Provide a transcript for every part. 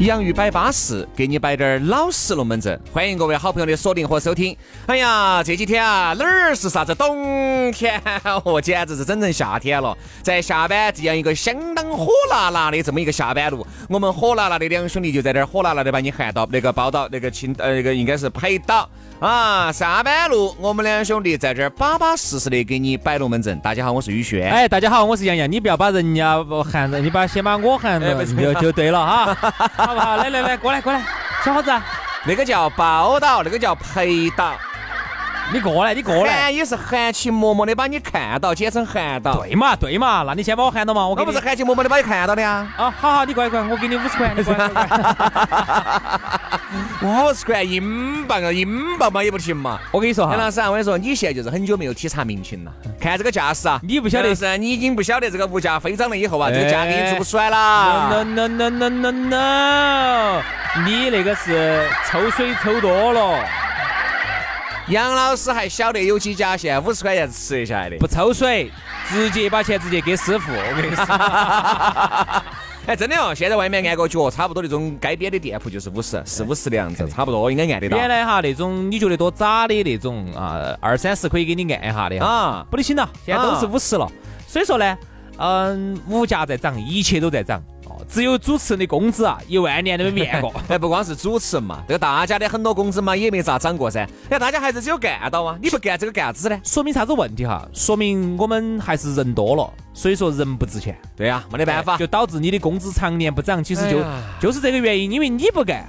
洋芋摆巴适，给你摆点儿老实龙门阵。欢迎各位好朋友的锁定和收听。哎呀，这几天啊，哪儿是啥子冬天哦，简直是整成夏天了。在下班这样一个相当火辣辣的这么一个下班路，我们火辣辣的两兄弟就在这儿火辣辣的把你喊到那个报道那个青呃那个应该是拍到啊。上班路，我们两兄弟在这儿巴巴适适的给你摆龙门阵。大家好，我是宇轩。哎，大家好，我是杨洋。你不要把人家喊着，你把先把我喊着就就对了哈。好不好？来来来，过来过来，小伙子，那个叫报道，那个叫陪到。你过来，你过来。喊也是含情脉脉的把你看到，简称喊到。对嘛对嘛，那你先把我喊到嘛，我。我不是含情脉脉的把你看到的呀。啊，好好，你过来过来，我给你五十块，你过来。五十块英镑啊，英镑嘛也不行嘛。我跟你说哈，杨老师，我跟你说，你现在就是很久没有体察民情了。看这个架势啊，你不晓得是，你已经不晓得这个物价飞涨了以后啊，这个价格你做不出来了。No no no no no no，你那个是抽水抽多了。杨老师还晓得有几家现在五十块钱吃得下来的，不抽水，直接把钱直接给师傅。我跟你说，哎，真的哦，现在外面按个脚，差不多那种街边的店铺就是五十，四五十的样子，差不多应该按得到。原来哈那种你觉得多渣的那种啊，二三十可以给你按一下的啊，不得行了，现在都是五十了。所以说呢，嗯，物价在涨，一切都在涨。只有主持人的工资啊，一万年都没变过。哎，不光是主持人嘛，这个大家的很多工资嘛也没咋涨过噻。哎，大家还是只有干到啊，你不干这个干啥子呢？说明啥子问题哈？说明我们还是人多了，所以说人不值钱。对呀，没得办法，就导致你的工资常年不涨。其实就就是这个原因，因为你不干，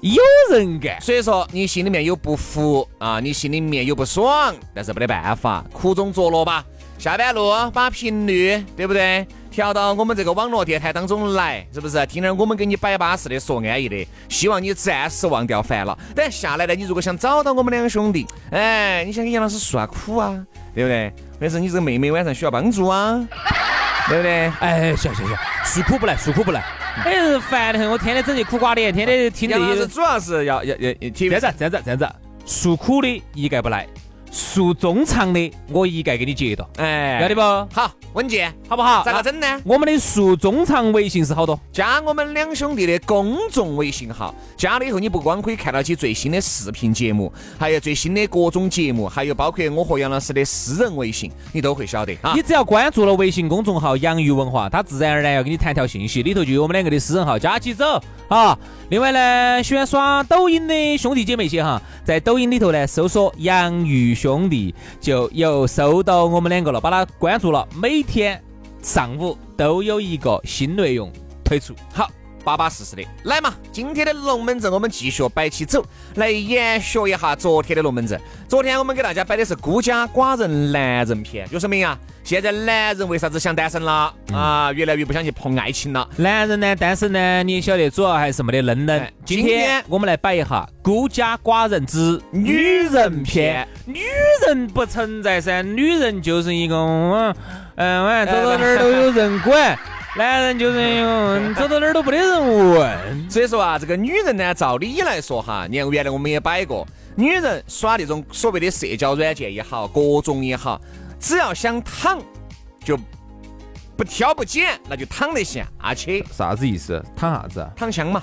有人干，所以说你心里面有不服啊，你心里面有不爽，但是没得办法，苦中作乐吧。下班路把频率对不对？调到我们这个网络电台当中来，是不是？听点我们给你摆巴适的，说安逸的，希望你暂时忘掉烦恼。等下来呢，你如果想找到我们两个兄弟，哎，你想给杨老师诉下苦啊，对不对？或者是你这个妹妹晚上需要帮助啊，对不对？哎，行行行，诉苦不来，诉苦不来。哎，烦得很，我天天整些苦瓜脸，天天听这些。主要是要要要，这样子这样子这样子，诉苦的一概不来。诉衷肠的，我一概给你接到，哎，要得不？好，稳健，好不好？咋个整呢？我们的诉衷肠微信是好多，加我们两兄弟的公众微信号，加了以后，你不光可以看到起最新的视频节目，还有最新的各种节目，还有包括我和杨老师的私人微信，你都会晓得啊。你只要关注了微信公众号“洋芋文化”，它自然而然要给你弹条信息，里头就有我们两个的私人号，加起走啊。另外呢，喜欢刷抖音的兄弟姐妹些哈，在抖音里头呢搜索“洋芋兄弟”，就又收到我们两个了，把他关注了。每天上午都有一个新内容推出。好。巴巴适适的，来嘛！今天的龙门阵我们继续摆起走，来延续一下昨天的龙门阵。昨天我们给大家摆的是孤家寡人男人篇，有什么呀？现在男人为啥子想单身了啊？越来越不想去碰爱情了。男人呢，单身呢，你也晓得，主要还是没得嫩嫩。今天我们来摆一下孤家寡人之女人篇。女人不存在噻，女人就是一个嗯嗯，完走到哪儿都有人管。男人就是哟，走到哪儿都不得人问。所以说啊，这个女人呢，照理来说哈，你看原来我们也摆过，女人耍那种所谓的社交软件也好，各种也好，只要想躺，就不挑不拣，那就躺得下去。啥子意思？躺啥子？躺枪嘛。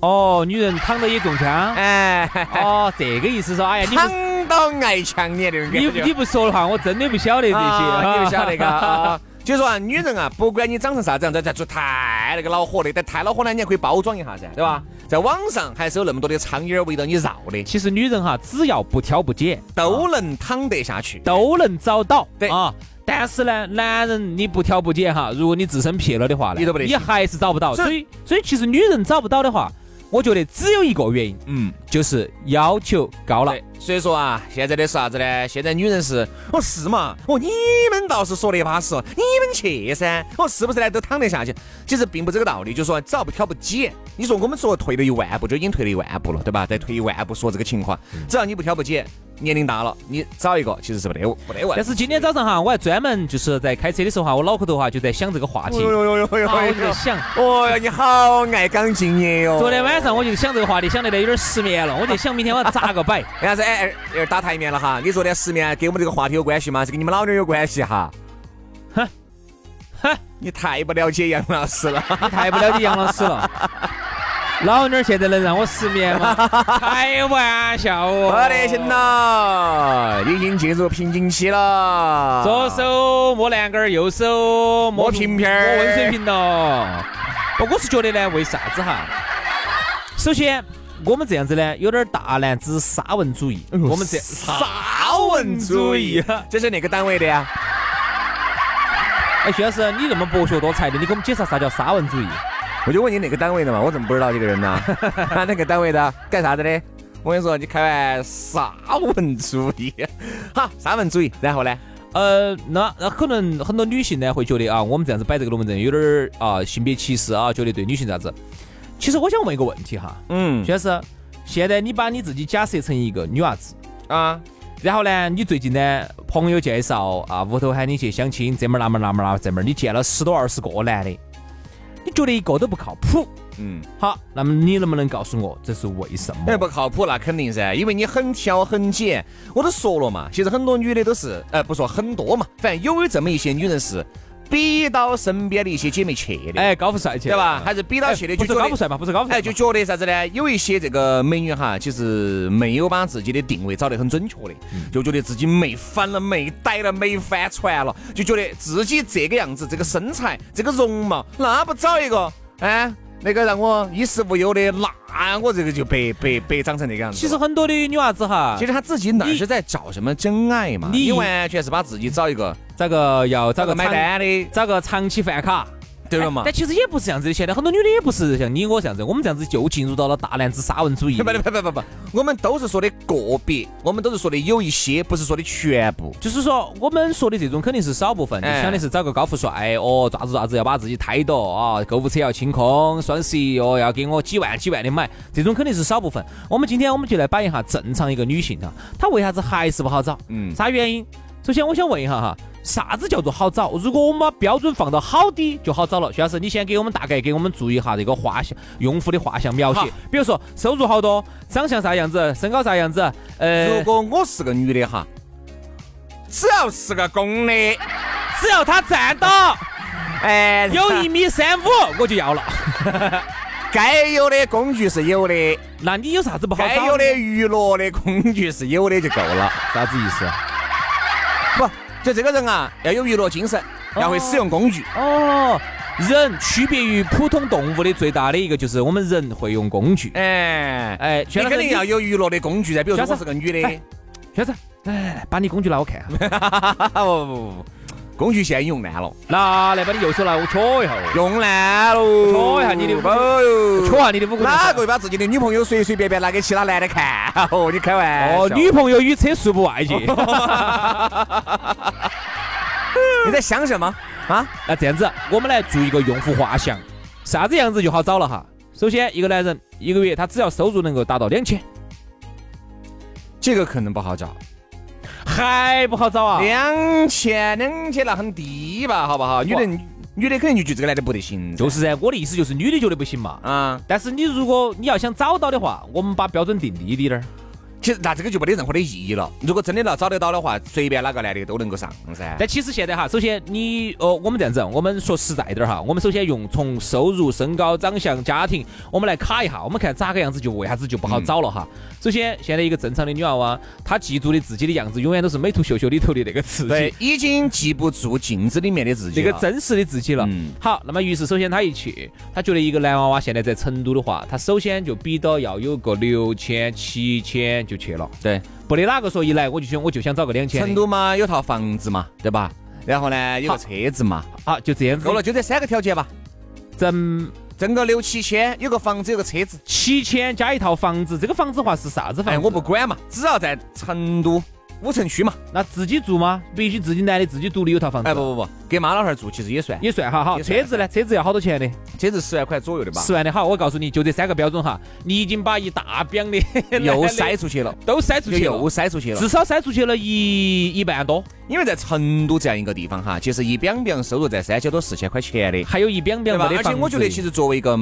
哦，女人躺到也中枪。哎，哦，这个意思说，哎呀，躺到挨枪你那种感觉。你你不说的话，我真的不晓得这些。你不晓得嘎。就说啊，女人啊，不管你长成啥子样子，在做太那个恼火的，但太恼火呢，你还可以包装一下噻，对吧？在网上还是有那么多的苍蝇围着你绕的。其实女人哈，只要不挑不拣，都能躺得下去，都能找到。对啊。但是呢，男人你不挑不拣哈，如果你自身撇了的话呢，你还是找不到。所以，所以其实女人找不到的话，我觉得只有一个原因，嗯，就是要求高了。所以说啊，现在的是啥子呢？现在女人是，哦是嘛，哦你们倒是说的巴适哦，你们去噻，哦是不是呢？都躺得下去。其实并不这个道理，就是说只要不挑不拣，你说我们说退了一万步，就已经退了一万步了，对吧？再退一万步说这个情况，只要你不挑不拣，年龄大了，你找一个其实是没得没得问。但是今天早上哈，我还专门就是在开车的时候哈，我脑壳头哈就在想这个话题，哎呦呦呦呦啊我就在想。哦哟，你好爱岗敬业哟。昨天晚上我就想这个话题，想得来有点失眠了，我就想明天我要咋个摆。为啥子？哎，哎打台面了哈。你昨天失眠跟我们这个话题有关系吗？是跟你们老娘有关系哈。哼哼，你太不了解杨老师了。你 太不了解杨老师了。老妞儿现在能让我失眠吗？开玩笑哦！不得行了，已经进入瓶颈期了。左手摸栏杆儿，右手摸摸瓶瓶儿摸温水瓶了。不，我是觉得呢，为啥子哈？首先，我们这样子呢，有点大男子沙文主义。我们这沙文主义，这是哪个单位的呀？哎，徐老师，你那么博学多才的，你给我们解释啥叫沙文主义？我就问你哪个单位的嘛，我怎么不知道这个人呢？那个单位的？干啥子的？我跟你说，你开玩沙文主义，好，啥文主义，然后呢？呃，那那可能很多女性呢会觉得啊，我们这样子摆这个龙门阵有点儿啊性别歧视啊，觉得对女性咋子？其实我想问一个问题哈，嗯徐老师，现在你把你自己假设成一个女娃子，啊，然后呢，你最近呢朋友介绍啊，屋头喊你去相亲，这门儿那门儿那门儿那这门儿，你见了十多二十个男的，你觉得一个都不靠谱。嗯。好，那么你能不能告诉我这是为什么？哎，不靠谱，那肯定噻，因为你很挑很拣。我都说了嘛，其实很多女的都是，呃，不说很多嘛，反正有这么一些女人是逼到身边的一些姐妹去的，哎，高富帅去。对吧？还是比到去的，哎就是高富帅嘛，不是高富帅，哎，就觉得啥子呢？有一些这个美女哈，其实没有把自己的定位找得很准确的，嗯。就觉得自己没翻了、没逮了、没翻船了，就觉得自己这个样子、这个身材、这个容貌，那不找一个，哎，那个让我衣食无忧的，那我这个就白白白长成那个样子。其实很多的女娃子哈，其实她自己哪是在找什么真爱嘛？你你完全是把自己找一个找个要找找个买单的，找个长期饭卡。对了嘛但？其实也不是这样子的，现在很多女的也不是像你我这样子，我们这样子就进入到了大男子沙文主义 不。不不不不，我们都是说的个别，我们都是说的有一些，不是说的全部。就是说，我们说的这种肯定是少部分，你哎想的是找个高富帅哦，咋子咋子要把自己抬到啊，购物车要清空，双十一哦要给我几万几万的买，这种肯定是少部分。我们今天我们就来摆一下正常一个女性啊，她为啥子还是不好找？嗯啥原因？首先我想问一下哈，啥子叫做好找？如果我们把标准放到好低就好找了，徐老师，你先给我们大概给我们注意一下这个画像用户的画像描写，比如说收入好多，长相啥样子，身高啥样子，呃，如果我是个女的哈，只要是个公的，只要他站到。哎，有一米三五我就要了。该有的工具是有的，那你有啥子不好找？该有的娱乐的工具是有的就够了。啥子意思？不，就这个人啊，要有娱乐精神，要会使用工具。哦，人区别于普通动物的最大的一个就是我们人会用工具。哎哎你肯定要有娱乐的工具噻。比如说我是个女的，哎小子，哎把你工具拿我看下。不不不不，工具现在用烂了，拿来把你右手拿我戳一下哦，用烂了。戳一下你的哦戳下你的五个。哪个会把自己的女朋友随随便便拿给其他男的看？哦，你开玩笑？哦，女朋友与车速不外界。你在想什么啊？那这样子，我们来做一个用户画像，啥子样子就好找了哈。首先，一个男人一个月他只要收入能够达到两千，这个可能不好找。还不好找啊。两千，两千那很低吧，好不好？女的，女的肯定就觉得这个男的不得行。就是噻，我的意思就是女的觉得不行嘛。啊，但是你如果你要想找到的话，我们把标准定低低点儿。其实那这个就没得任何的意义了。如果真的要找得到的话，随便哪个男的都能够上噻。但其实现在哈，首先你呃，我们这样子，我们说实在点儿哈，我们首先用从收入、身高、长相、家庭，我们来卡一下，我们看咋个样子就为啥子就不好找了哈。首先，现在一个正常的女娃娃，她记住的自己的样子，永远都是美图秀秀里头的那个自己对，，已经记不住镜子里面的自己了。那个真实的自己了。嗯好，那么于是首先她一去，她觉得一个男娃娃现在在成都的话，他首先就比到要有个六千、七千就去了。对，不得哪个说一来我就想我就想找个两千。成都嘛有套房子嘛，对吧？然后呢有个车子嘛，好，就这样子。够了，就这三个条件吧，挣挣个六七千，有个房子，有个车子。七千加一套房子，这个房子的话是啥子房哎，我不管嘛，只要在成都五城区嘛。那自己住吗？必须自己男的自己独立有套房子。哎，不不不，给妈老汉儿住其实也算，也算哈哈。车子呢？车子要好多钱的？车子十万块左右的吧，十万的好，我告诉你，就这三个标准哈，你已经把一大饼的又 塞出去了，都塞出去又了，塞出去了。至少塞出去了一一半多，因为在成都这样一个地方哈，其实一两两收入在三千多四千块钱的。还有一标标对吧？没得房子。而且我觉得，其实作为一个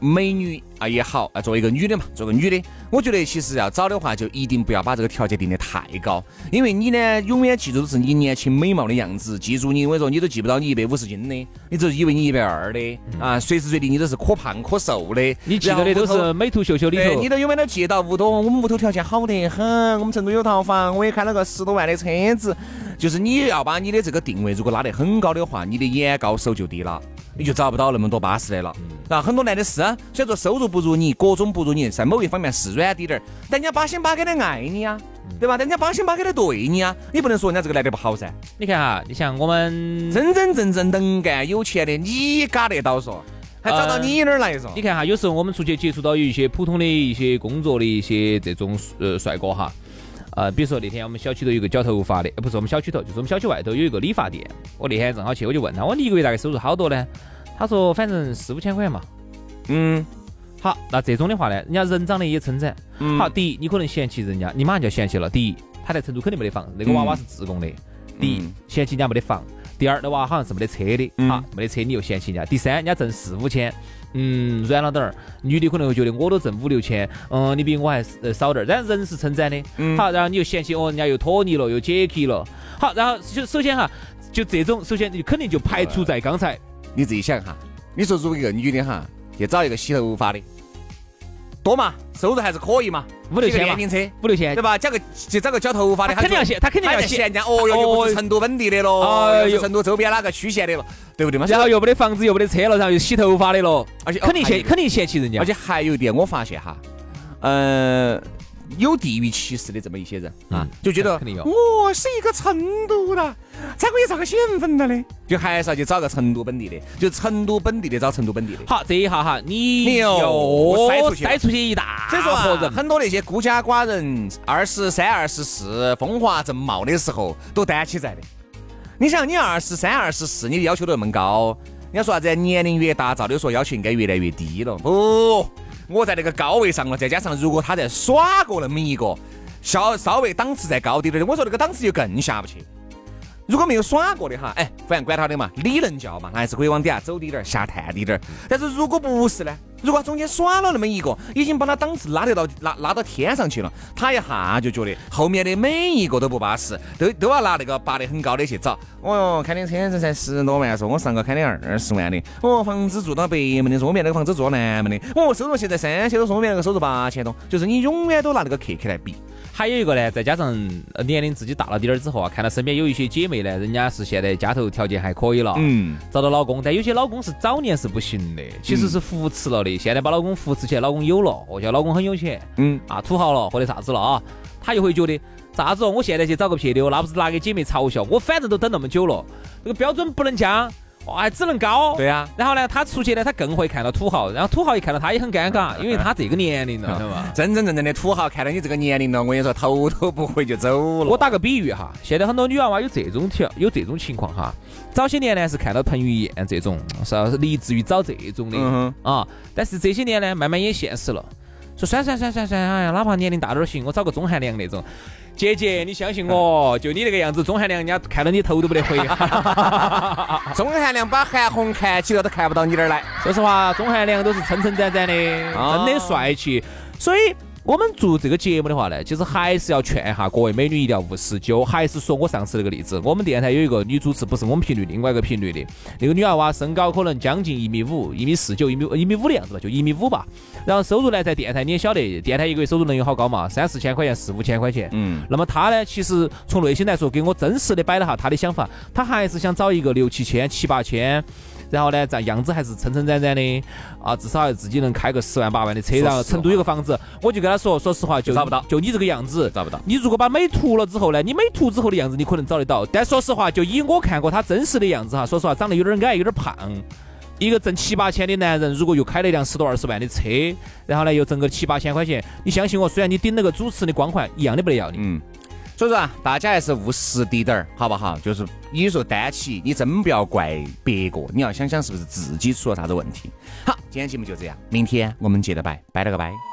美女啊也好啊，作为一个女的嘛，作为女的，我觉得其实要找的话，就一定不要把这个条件定得太高，因为你呢，永远记住的是你年轻美貌的样子，记住你，我跟你说，你都记不到你一百五十斤的，你只以为你一百二的啊，随时随地你都是可胖可瘦的，你记得的都是美图秀秀里，头你，都永远都记到屋头，我们屋头条件好得很，我们成都有套房，我也开了个十多万的车子。就是你要把你的这个定位如果拉得很高的话，你的眼高手就低了，你就找不到那么多巴适的了。然后很多男的是，虽然说收入不如你，各种不如你，在某一方面是软滴点儿，但人家八心八肝的爱你啊，对吧？人家八心八肝的对你啊，你不能说人家这个男的不好噻。你看哈，你像我们，真真正正能干有钱的，你嘎得到嗦，还找到你那儿来说？你看哈，有时候我们出去接触到有一些普通的一些工作的一些这种呃帅哥哈。呃，比如说那天我们小区头有个剪头发的，呃不是我们小区头，就是我们小区外头有一个理发店。我那天正好去，我就问他，我你一个月大概收入好多呢？他说反正四五千块钱嘛。嗯，好，那这种的话呢，人家人长得也称赞。嗯好，第一，你可能嫌弃人家，你马上就要嫌弃了。第一，他在成都肯定没得房，那个娃娃是自贡的。第一嗯，嫌弃人家没得房；第二，的娃好像是没得车的，嗯好，没得车你又嫌弃人家；第三，人家挣四五千，嗯，软了点儿。女的可能会觉得我都挣五六千，嗯，你比我还呃少点儿，但人是称赞的。嗯好，然后你又嫌弃哦，人家又拖泥了，又解气了。好，然后就首先哈，就这种，首先你肯定就排除在刚才。你自己想哈，你说如果一个女的哈，去找一个洗头发的，多嘛，收入还是可以嘛，五六千嘛骑个电瓶车，五六千对，吧？找个就找个剪头发的，他肯定要嫌，他肯定要嫌。人家，哦哟，又不是成都本地的咯，哎呦又成都周边哪个区县的了，对不对嘛？然后又没得房子，又没得车了，然后又洗头发的了，而且肯定嫌肯定嫌弃人家而。且还有一点，我发现哈，呃，有地域歧视的这么一些人啊嗯，就觉得肯定有我是一个成都的，咋个也找个县份的嘞？就还是要去找个成都本地的，就成都本地的找成都本地的。好，这一下哈，你你又又塞出去了塞出去一大所以说人，很多那些孤家寡人，二十三、二十四风华正茂的时候，都担起在的。你想，你二十三、二十四，你的要求都那么高，人家说啥子？年龄越大，照理说要求应该越来越低了。不，我在那个高位上了，再加上如果他在耍过那么一个稍稍微档次再高点的，我说那个档次就更下不去。如果没有耍过的哈，哎，反正管他的嘛，理论教嘛，还是可以往底下走滴点儿，下探滴点儿。但是如果不是呢？如果中间耍了那么一个，已经把他档次拉得到拉拉到天上去了，他一下就觉得后面的每一个都不巴适，都都要拿那个拔得很高的去找。哦哟，开的车子才十多万，说我上个开的二十万的，哦，房子住到北门的，说我面那个房子住到南门的，哦，收入现在三千多，说我面那个收入八千多，就是你永远都拿那个客客来比。还有一个呢，再加上呃年龄自己大了点儿之后啊，看到身边有一些姐妹呢，人家是现在家头条件还可以了，嗯，找到老公，但有些老公是早年是不行的，其实是扶持了的，现在把老公扶持起来，老公有了，哦，现在老公很有钱，嗯。啊，土豪了或者啥子了啊，他就会觉得啥子哦，我现在去找个撇的，那不是拿给姐妹嘲笑，我反正都等那么久了，这个标准不能降，哦，还只能高，对呀、然后呢，他出去呢，他更会看到土豪，然后土豪一看到他也很尴尬，因为他这个年龄了，对吧？真真正正的土豪看到你这个年龄了，我跟你说，头都不回就走了。我打个比喻哈，现在很多女娃娃有这种条有这种情况哈。早些年呢是看到彭于晏这种，是要立志于找这种的、嗯啊，但是这些年呢，慢慢也现实了，说算算算算算，哎呀，哪怕年龄大点儿行，我找个钟汉良那种。姐姐，你相信我，就你那个样子，钟汉良人家看到你头都不得回。钟汉良把韩红看起了都看不到你那儿来。说实话，钟汉良都是称称赞赞的，啊真的帅气。所以，我们做这个节目的话呢，其实还是要劝一下各位美女一定要务实。就还是说我上次那个例子，我们电台有一个女主持，不是我们频率，另外一个频率的那个女娃娃，身高可能将近一米五、一米四九、一米一米五的样子吧，就一米五吧。然后收入呢，在电台你也晓得，电台一个月收入能有好高嘛？三四千块钱、四五千块钱。嗯，那么她呢，其实从内心来说，给我真实的摆了下她的想法，她还是想找一个六七千、七八千。然后呢，这样子还是撑撑展展的啊，至少自己能开个十万八万的车，然后成都有个房子，我就跟他说，说实话就找不到，就你这个样子找不到。你如果把美图了之后呢，你美图之后的样子你可能找得到，但说实话，就以我看过他真实的样子哈，说实话长得有点矮，有点胖。一个挣七八千的男人，如果又开了一辆十多二十万的车，然后呢又挣个七八千块钱，你相信我，虽然你顶了个主持的光环，一样的不得要你。嗯。所以说啊，大家还是务实滴点儿，好不好？就是你说单起，你真不要怪别个，你要想想是不是自己出了啥子问题。好，今天节目就这样，明天我们接着拜，拜了个拜。